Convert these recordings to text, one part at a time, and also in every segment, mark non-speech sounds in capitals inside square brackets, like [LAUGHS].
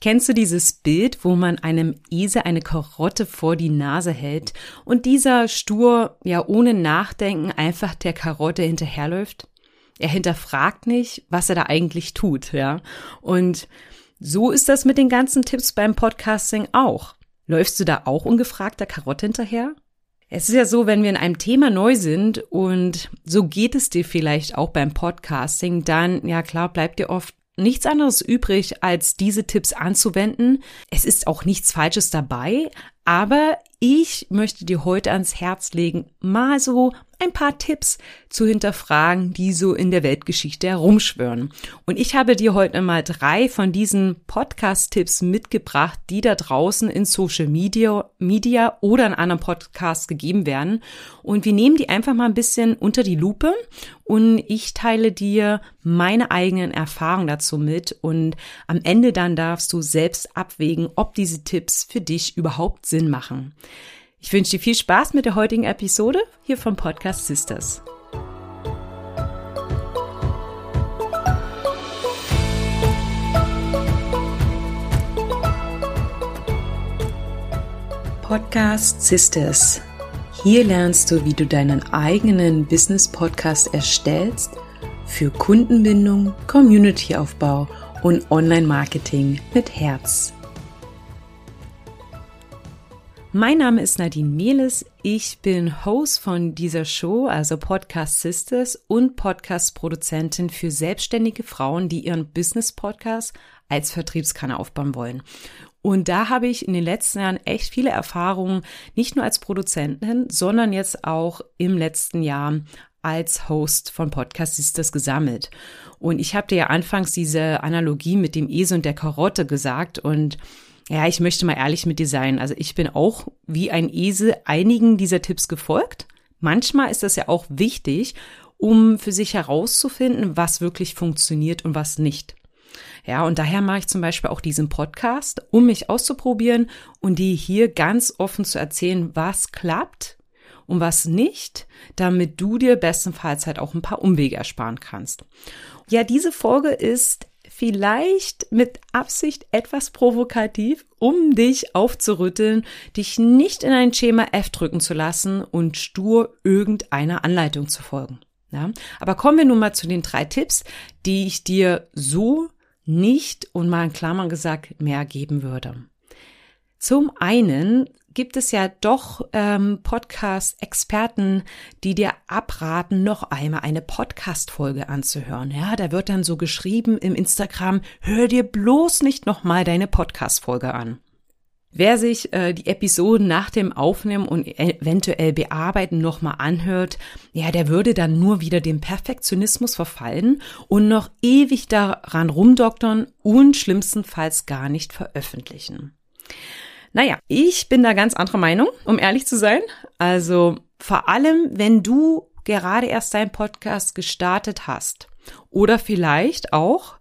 Kennst du dieses Bild, wo man einem Esel eine Karotte vor die Nase hält und dieser stur, ja ohne Nachdenken einfach der Karotte hinterherläuft? Er hinterfragt nicht, was er da eigentlich tut, ja. Und so ist das mit den ganzen Tipps beim Podcasting auch. Läufst du da auch ungefragt der Karotte hinterher? Es ist ja so, wenn wir in einem Thema neu sind und so geht es dir vielleicht auch beim Podcasting, dann, ja klar, bleibt dir oft nichts anderes übrig, als diese Tipps anzuwenden. Es ist auch nichts Falsches dabei, aber ich möchte dir heute ans Herz legen, mal so ein paar Tipps zu hinterfragen, die so in der Weltgeschichte herumschwören. Und ich habe dir heute mal drei von diesen Podcast-Tipps mitgebracht, die da draußen in Social Media, Media oder in anderen Podcasts gegeben werden. Und wir nehmen die einfach mal ein bisschen unter die Lupe und ich teile dir meine eigenen Erfahrungen dazu mit und am Ende dann darfst du selbst abwägen, ob diese Tipps für dich überhaupt Sinn machen. Ich wünsche dir viel Spaß mit der heutigen Episode hier vom Podcast Sisters. Podcast Sisters. Hier lernst du, wie du deinen eigenen Business-Podcast erstellst für Kundenbindung, Community-Aufbau und Online-Marketing mit Herz. Mein Name ist Nadine Mehles. Ich bin Host von dieser Show, also Podcast Sisters und Podcast-Produzentin für selbstständige Frauen, die ihren Business-Podcast als Vertriebskanal aufbauen wollen. Und da habe ich in den letzten Jahren echt viele Erfahrungen, nicht nur als Produzentin, sondern jetzt auch im letzten Jahr als Host von Podcast Sisters gesammelt. Und ich habe dir ja anfangs diese Analogie mit dem Esel und der Karotte gesagt und ja, ich möchte mal ehrlich mit dir sein. Also ich bin auch wie ein Esel einigen dieser Tipps gefolgt. Manchmal ist das ja auch wichtig, um für sich herauszufinden, was wirklich funktioniert und was nicht. Ja, und daher mache ich zum Beispiel auch diesen Podcast, um mich auszuprobieren und dir hier ganz offen zu erzählen, was klappt und was nicht, damit du dir bestenfalls halt auch ein paar Umwege ersparen kannst. Ja, diese Folge ist vielleicht mit Absicht etwas provokativ, um dich aufzurütteln, dich nicht in ein Schema F drücken zu lassen und stur irgendeiner Anleitung zu folgen. Ja? Aber kommen wir nun mal zu den drei Tipps, die ich dir so nicht und mal in Klammern gesagt mehr geben würde. Zum einen gibt es ja doch ähm, Podcast-Experten, die dir abraten, noch einmal eine Podcast-Folge anzuhören. Ja, da wird dann so geschrieben im Instagram, hör dir bloß nicht nochmal deine Podcast-Folge an. Wer sich äh, die Episoden nach dem Aufnehmen und eventuell Bearbeiten nochmal anhört, ja, der würde dann nur wieder dem Perfektionismus verfallen und noch ewig daran rumdoktern und schlimmstenfalls gar nicht veröffentlichen. Naja, ich bin da ganz anderer Meinung, um ehrlich zu sein. Also vor allem, wenn du gerade erst deinen Podcast gestartet hast oder vielleicht auch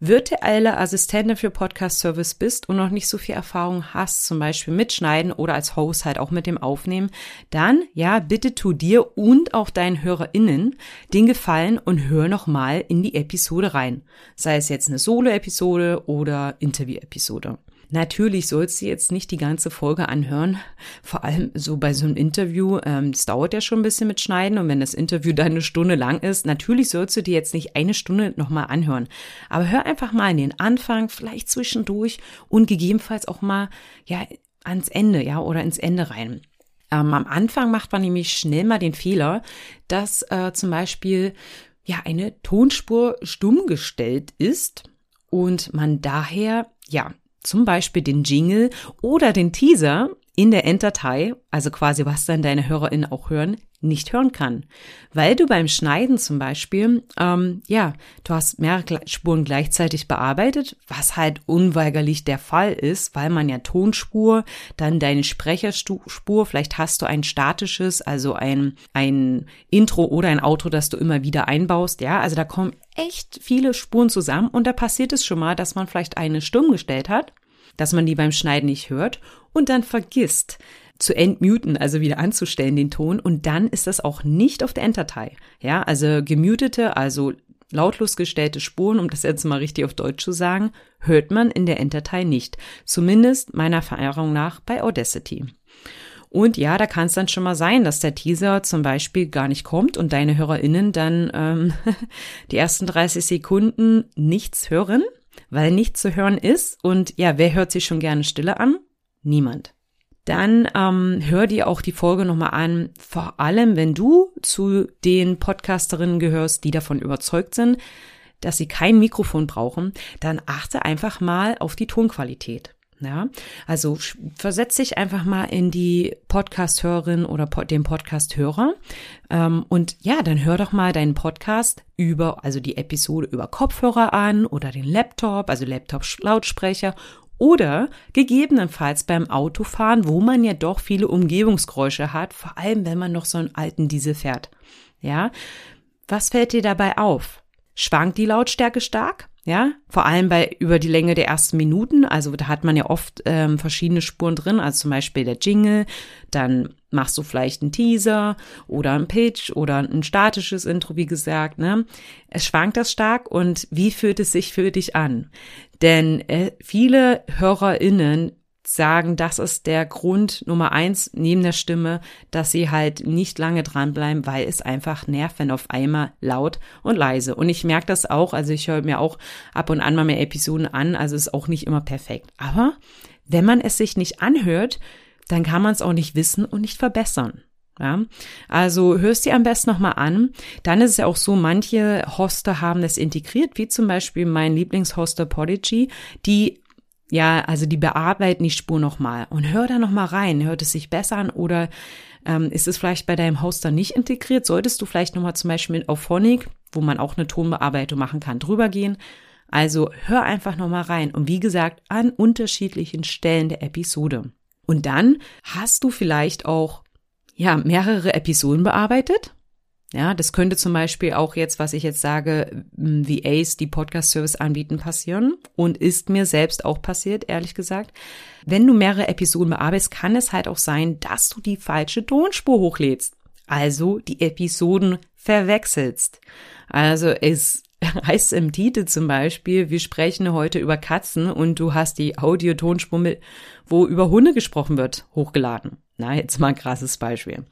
virtuelle Assistentin für Podcast Service bist und noch nicht so viel Erfahrung hast, zum Beispiel mit Schneiden oder als Host halt auch mit dem Aufnehmen, dann ja, bitte tu dir und auch deinen HörerInnen den Gefallen und hör nochmal in die Episode rein. Sei es jetzt eine Solo-Episode oder Interview-Episode. Natürlich sollst du jetzt nicht die ganze Folge anhören, vor allem so bei so einem Interview. Ähm, es dauert ja schon ein bisschen mit Schneiden und wenn das Interview dann eine Stunde lang ist, natürlich sollst du dir jetzt nicht eine Stunde nochmal anhören. Aber hör einfach mal in den Anfang, vielleicht zwischendurch und gegebenenfalls auch mal ja ans Ende, ja, oder ins Ende rein. Ähm, am Anfang macht man nämlich schnell mal den Fehler, dass äh, zum Beispiel ja eine Tonspur stumm gestellt ist und man daher ja zum Beispiel den Jingle oder den Teaser in der Enddatei, also quasi was dann deine HörerInnen auch hören, nicht hören kann. Weil du beim Schneiden zum Beispiel, ähm, ja, du hast mehrere Spuren gleichzeitig bearbeitet, was halt unweigerlich der Fall ist, weil man ja Tonspur, dann deine Sprecherspur, vielleicht hast du ein statisches, also ein, ein Intro oder ein Outro, das du immer wieder einbaust, ja, also da kommen echt viele Spuren zusammen und da passiert es schon mal, dass man vielleicht eine stumm gestellt hat, dass man die beim Schneiden nicht hört und dann vergisst, zu entmuten, also wieder anzustellen, den Ton. Und dann ist das auch nicht auf der Enddatei. Ja, also gemutete, also lautlos gestellte Spuren, um das jetzt mal richtig auf Deutsch zu sagen, hört man in der Enddatei nicht. Zumindest meiner Verehrung nach bei Audacity. Und ja, da kann es dann schon mal sein, dass der Teaser zum Beispiel gar nicht kommt und deine HörerInnen dann ähm, [LAUGHS] die ersten 30 Sekunden nichts hören, weil nichts zu hören ist. Und ja, wer hört sich schon gerne Stille an? Niemand. Dann ähm, hör dir auch die Folge nochmal an, vor allem wenn du zu den Podcasterinnen gehörst, die davon überzeugt sind, dass sie kein Mikrofon brauchen, dann achte einfach mal auf die Tonqualität. Ja, also versetz dich einfach mal in die Podcast-Hörerin oder po den Podcast-Hörer ähm, und ja, dann hör doch mal deinen Podcast über, also die Episode über Kopfhörer an oder den Laptop, also Laptop-Lautsprecher oder gegebenenfalls beim Autofahren, wo man ja doch viele Umgebungsgeräusche hat, vor allem wenn man noch so einen alten Diesel fährt. Ja, was fällt dir dabei auf? Schwankt die Lautstärke stark? Ja, vor allem bei über die Länge der ersten Minuten. Also da hat man ja oft ähm, verschiedene Spuren drin, also zum Beispiel der Jingle, dann machst du vielleicht einen Teaser oder einen Pitch oder ein statisches Intro, wie gesagt. Ne? Es schwankt das stark und wie fühlt es sich für dich an? Denn äh, viele HörerInnen sagen, das ist der Grund Nummer eins neben der Stimme, dass sie halt nicht lange dranbleiben, weil es einfach nervt, wenn auf einmal laut und leise. Und ich merke das auch, also ich höre mir auch ab und an mal mehr Episoden an, also ist auch nicht immer perfekt. Aber wenn man es sich nicht anhört, dann kann man es auch nicht wissen und nicht verbessern. Ja, also hörst dir am besten nochmal an. Dann ist es ja auch so, manche Hoster haben das integriert, wie zum Beispiel mein Lieblingshoster Podigy, die ja, also die bearbeiten die Spur nochmal und hör da nochmal rein. Hört es sich besser an oder ähm, ist es vielleicht bei deinem Hoster nicht integriert? Solltest du vielleicht nochmal zum Beispiel mit Auphonic, wo man auch eine Tonbearbeitung machen kann, drüber gehen. Also hör einfach nochmal rein. Und wie gesagt, an unterschiedlichen Stellen der Episode. Und dann hast du vielleicht auch, ja, mehrere Episoden bearbeitet ja, das könnte zum Beispiel auch jetzt, was ich jetzt sage, VAs, die Podcast-Service anbieten, passieren und ist mir selbst auch passiert, ehrlich gesagt. Wenn du mehrere Episoden bearbeitest, kann es halt auch sein, dass du die falsche Tonspur hochlädst. Also die Episoden verwechselst. Also es [LAUGHS] heißt im Titel zum Beispiel, wir sprechen heute über Katzen und du hast die Audiotonspur wo über Hunde gesprochen wird, hochgeladen. Na, jetzt mal ein krasses Beispiel.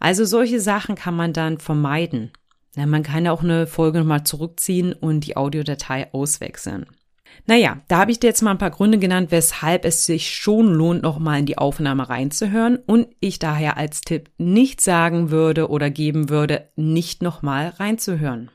Also solche Sachen kann man dann vermeiden. Ja, man kann auch eine Folge nochmal zurückziehen und die Audiodatei auswechseln. Naja, da habe ich dir jetzt mal ein paar Gründe genannt, weshalb es sich schon lohnt, nochmal in die Aufnahme reinzuhören und ich daher als Tipp nicht sagen würde oder geben würde, nicht nochmal reinzuhören.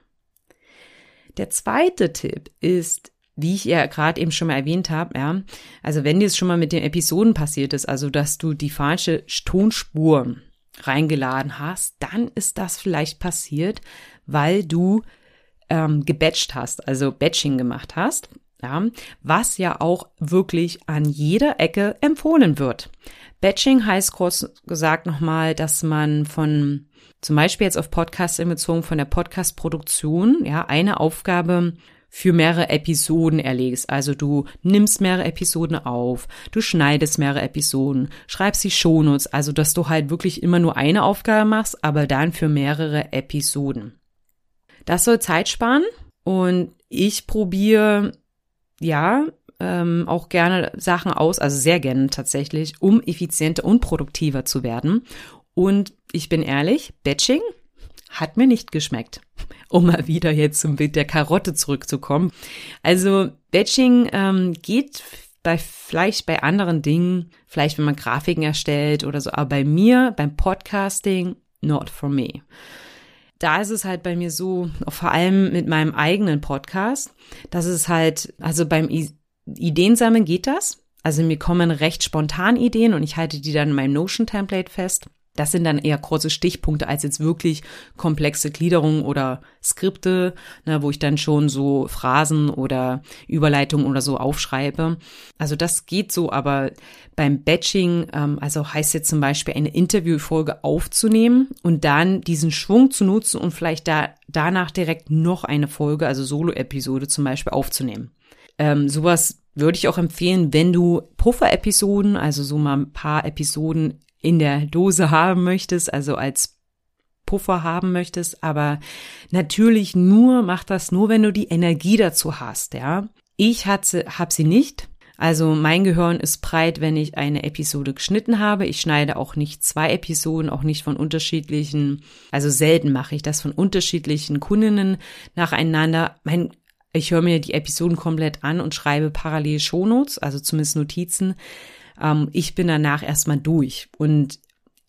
Der zweite Tipp ist, wie ich ja gerade eben schon mal erwähnt habe, ja, also wenn dir es schon mal mit den Episoden passiert ist, also dass du die falsche Tonspur reingeladen hast, dann ist das vielleicht passiert, weil du ähm, gebatcht hast, also Batching gemacht hast, ja, was ja auch wirklich an jeder Ecke empfohlen wird. Batching heißt kurz gesagt nochmal, dass man von zum Beispiel jetzt auf Podcast bezogen von der Podcast-Produktion, ja, eine Aufgabe für mehrere Episoden erlegst. Also du nimmst mehrere Episoden auf, du schneidest mehrere Episoden, schreibst die Shownotes, also dass du halt wirklich immer nur eine Aufgabe machst, aber dann für mehrere Episoden. Das soll Zeit sparen und ich probiere ja ähm, auch gerne Sachen aus, also sehr gerne tatsächlich, um effizienter und produktiver zu werden. Und ich bin ehrlich, Batching hat mir nicht geschmeckt. Um mal wieder jetzt zum Bild der Karotte zurückzukommen. Also Batching ähm, geht bei vielleicht bei anderen Dingen, vielleicht wenn man Grafiken erstellt oder so, aber bei mir, beim Podcasting, not for me. Da ist es halt bei mir so, vor allem mit meinem eigenen Podcast, dass es halt, also beim I Ideensammeln geht das. Also mir kommen recht spontan Ideen und ich halte die dann in meinem Notion-Template fest. Das sind dann eher kurze Stichpunkte als jetzt wirklich komplexe Gliederungen oder Skripte, ne, wo ich dann schon so Phrasen oder Überleitungen oder so aufschreibe. Also das geht so, aber beim Batching, ähm, also heißt jetzt zum Beispiel eine Interviewfolge aufzunehmen und dann diesen Schwung zu nutzen und vielleicht da danach direkt noch eine Folge, also Solo-Episode zum Beispiel aufzunehmen. Ähm, sowas würde ich auch empfehlen, wenn du Puffer-Episoden, also so mal ein paar Episoden in der Dose haben möchtest, also als Puffer haben möchtest, aber natürlich nur, mach das nur, wenn du die Energie dazu hast, ja. Ich hatte, hab sie nicht. Also mein Gehirn ist breit, wenn ich eine Episode geschnitten habe. Ich schneide auch nicht zwei Episoden, auch nicht von unterschiedlichen, also selten mache ich das von unterschiedlichen Kundinnen nacheinander. Mein ich höre mir die Episoden komplett an und schreibe parallel Shownotes, also zumindest Notizen. Ähm, ich bin danach erstmal durch. Und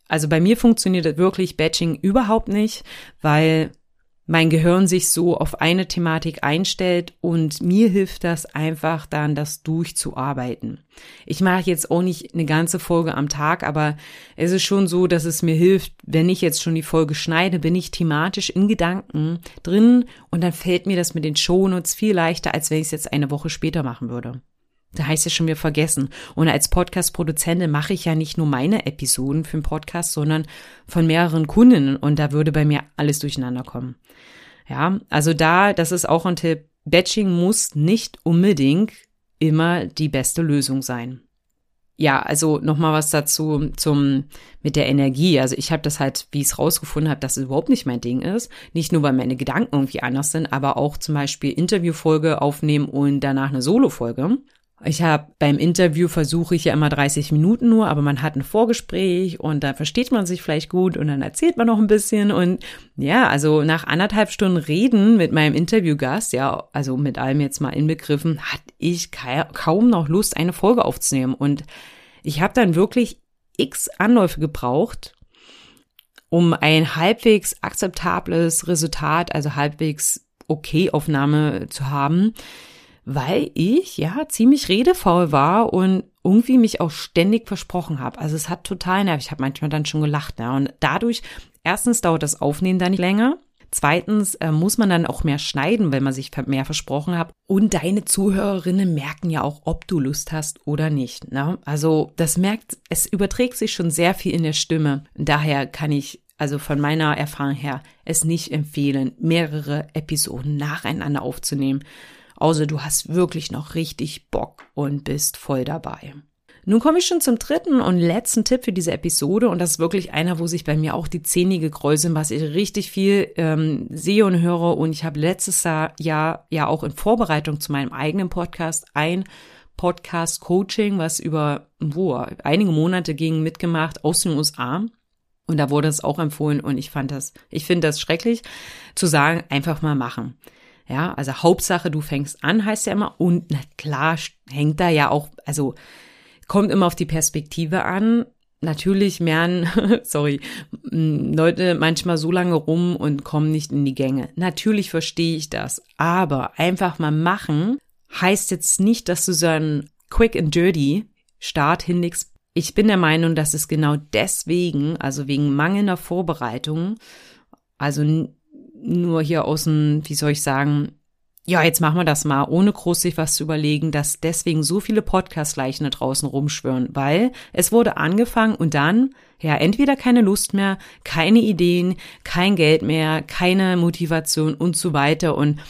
also bei mir funktioniert wirklich Batching überhaupt nicht, weil mein Gehirn sich so auf eine Thematik einstellt und mir hilft das einfach dann, das durchzuarbeiten. Ich mache jetzt auch nicht eine ganze Folge am Tag, aber es ist schon so, dass es mir hilft, wenn ich jetzt schon die Folge schneide, bin ich thematisch in Gedanken drin und dann fällt mir das mit den Shownotes viel leichter, als wenn ich es jetzt eine Woche später machen würde. Da heißt es schon wieder vergessen. Und als Podcast-Produzentin mache ich ja nicht nur meine Episoden für den Podcast, sondern von mehreren Kundinnen und da würde bei mir alles durcheinander kommen. Ja, also da, das ist auch ein Tipp. Batching muss nicht unbedingt immer die beste Lösung sein. Ja, also nochmal was dazu zum mit der Energie. Also ich habe das halt, wie ich es rausgefunden habe, dass es überhaupt nicht mein Ding ist. Nicht nur, weil meine Gedanken irgendwie anders sind, aber auch zum Beispiel Interviewfolge aufnehmen und danach eine Solo-Folge. Ich habe beim Interview versuche ich ja immer 30 Minuten nur, aber man hat ein Vorgespräch und da versteht man sich vielleicht gut und dann erzählt man noch ein bisschen und ja, also nach anderthalb Stunden Reden mit meinem Interviewgast, ja, also mit allem jetzt mal inbegriffen, hatte ich kaum noch Lust, eine Folge aufzunehmen und ich habe dann wirklich x Anläufe gebraucht, um ein halbwegs akzeptables Resultat, also halbwegs okay Aufnahme zu haben weil ich ja ziemlich redefaul war und irgendwie mich auch ständig versprochen habe. Also es hat total nervig. Ich habe manchmal dann schon gelacht. Ja. Und dadurch, erstens dauert das Aufnehmen dann nicht länger. Zweitens äh, muss man dann auch mehr schneiden, wenn man sich mehr versprochen hat. Und deine Zuhörerinnen merken ja auch, ob du Lust hast oder nicht. Ne? Also das merkt, es überträgt sich schon sehr viel in der Stimme. Daher kann ich also von meiner Erfahrung her es nicht empfehlen, mehrere Episoden nacheinander aufzunehmen außer du hast wirklich noch richtig Bock und bist voll dabei. Nun komme ich schon zum dritten und letzten Tipp für diese Episode und das ist wirklich einer, wo sich bei mir auch die Zähne gekräuseln, was ich richtig viel ähm, sehe und höre und ich habe letztes Jahr ja auch in Vorbereitung zu meinem eigenen Podcast ein Podcast Coaching, was über wo, einige Monate ging, mitgemacht aus den USA. Und da wurde es auch empfohlen und ich fand das, ich finde das schrecklich zu sagen, einfach mal machen. Ja, also Hauptsache, du fängst an, heißt ja immer. Und na klar, hängt da ja auch, also kommt immer auf die Perspektive an. Natürlich mehren, [LAUGHS] sorry, Leute manchmal so lange rum und kommen nicht in die Gänge. Natürlich verstehe ich das. Aber einfach mal machen heißt jetzt nicht, dass du so einen quick and dirty Start hinlegst. Ich bin der Meinung, dass es genau deswegen, also wegen mangelnder Vorbereitung, also nur hier außen, wie soll ich sagen, ja, jetzt machen wir das mal, ohne groß sich was zu überlegen, dass deswegen so viele Podcast-Leichen da draußen rumschwören, weil es wurde angefangen und dann, ja, entweder keine Lust mehr, keine Ideen, kein Geld mehr, keine Motivation und so weiter und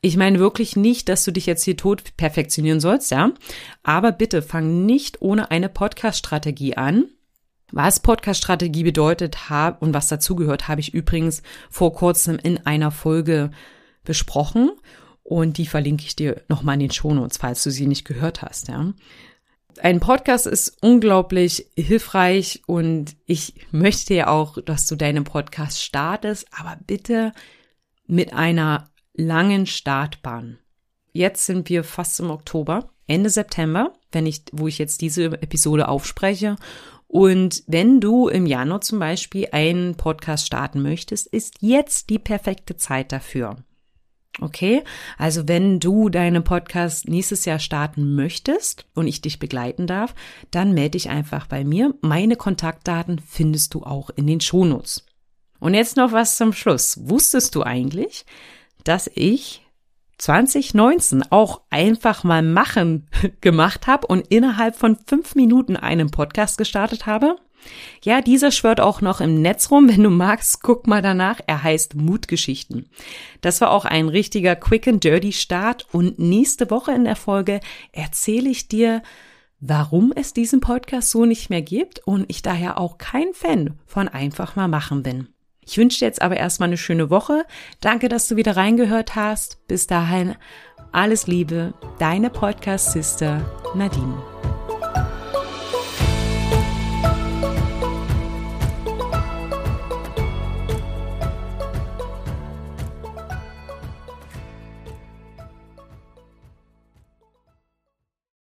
ich meine wirklich nicht, dass du dich jetzt hier tot perfektionieren sollst, ja. Aber bitte fang nicht ohne eine Podcast-Strategie an, was Podcast-Strategie bedeutet und was dazugehört, habe ich übrigens vor kurzem in einer Folge besprochen. Und die verlinke ich dir nochmal in den Shownotes, falls du sie nicht gehört hast. Ja. Ein Podcast ist unglaublich hilfreich und ich möchte ja auch, dass du deinen Podcast startest, aber bitte mit einer langen Startbahn. Jetzt sind wir fast im Oktober, Ende September, wenn ich, wo ich jetzt diese Episode aufspreche. Und wenn du im Januar zum Beispiel einen Podcast starten möchtest, ist jetzt die perfekte Zeit dafür. Okay, also wenn du deinen Podcast nächstes Jahr starten möchtest und ich dich begleiten darf, dann melde dich einfach bei mir. Meine Kontaktdaten findest du auch in den Shownotes. Und jetzt noch was zum Schluss. Wusstest du eigentlich, dass ich 2019 auch einfach mal machen [LAUGHS] gemacht habe und innerhalb von fünf Minuten einen Podcast gestartet habe. Ja, dieser schwört auch noch im Netz rum. Wenn du magst, guck mal danach. Er heißt Mutgeschichten. Das war auch ein richtiger Quick and Dirty Start und nächste Woche in der Folge erzähle ich dir, warum es diesen Podcast so nicht mehr gibt und ich daher auch kein Fan von einfach mal machen bin. Ich wünsche dir jetzt aber erstmal eine schöne Woche. Danke, dass du wieder reingehört hast. Bis dahin alles Liebe, deine Podcast-Sister Nadine.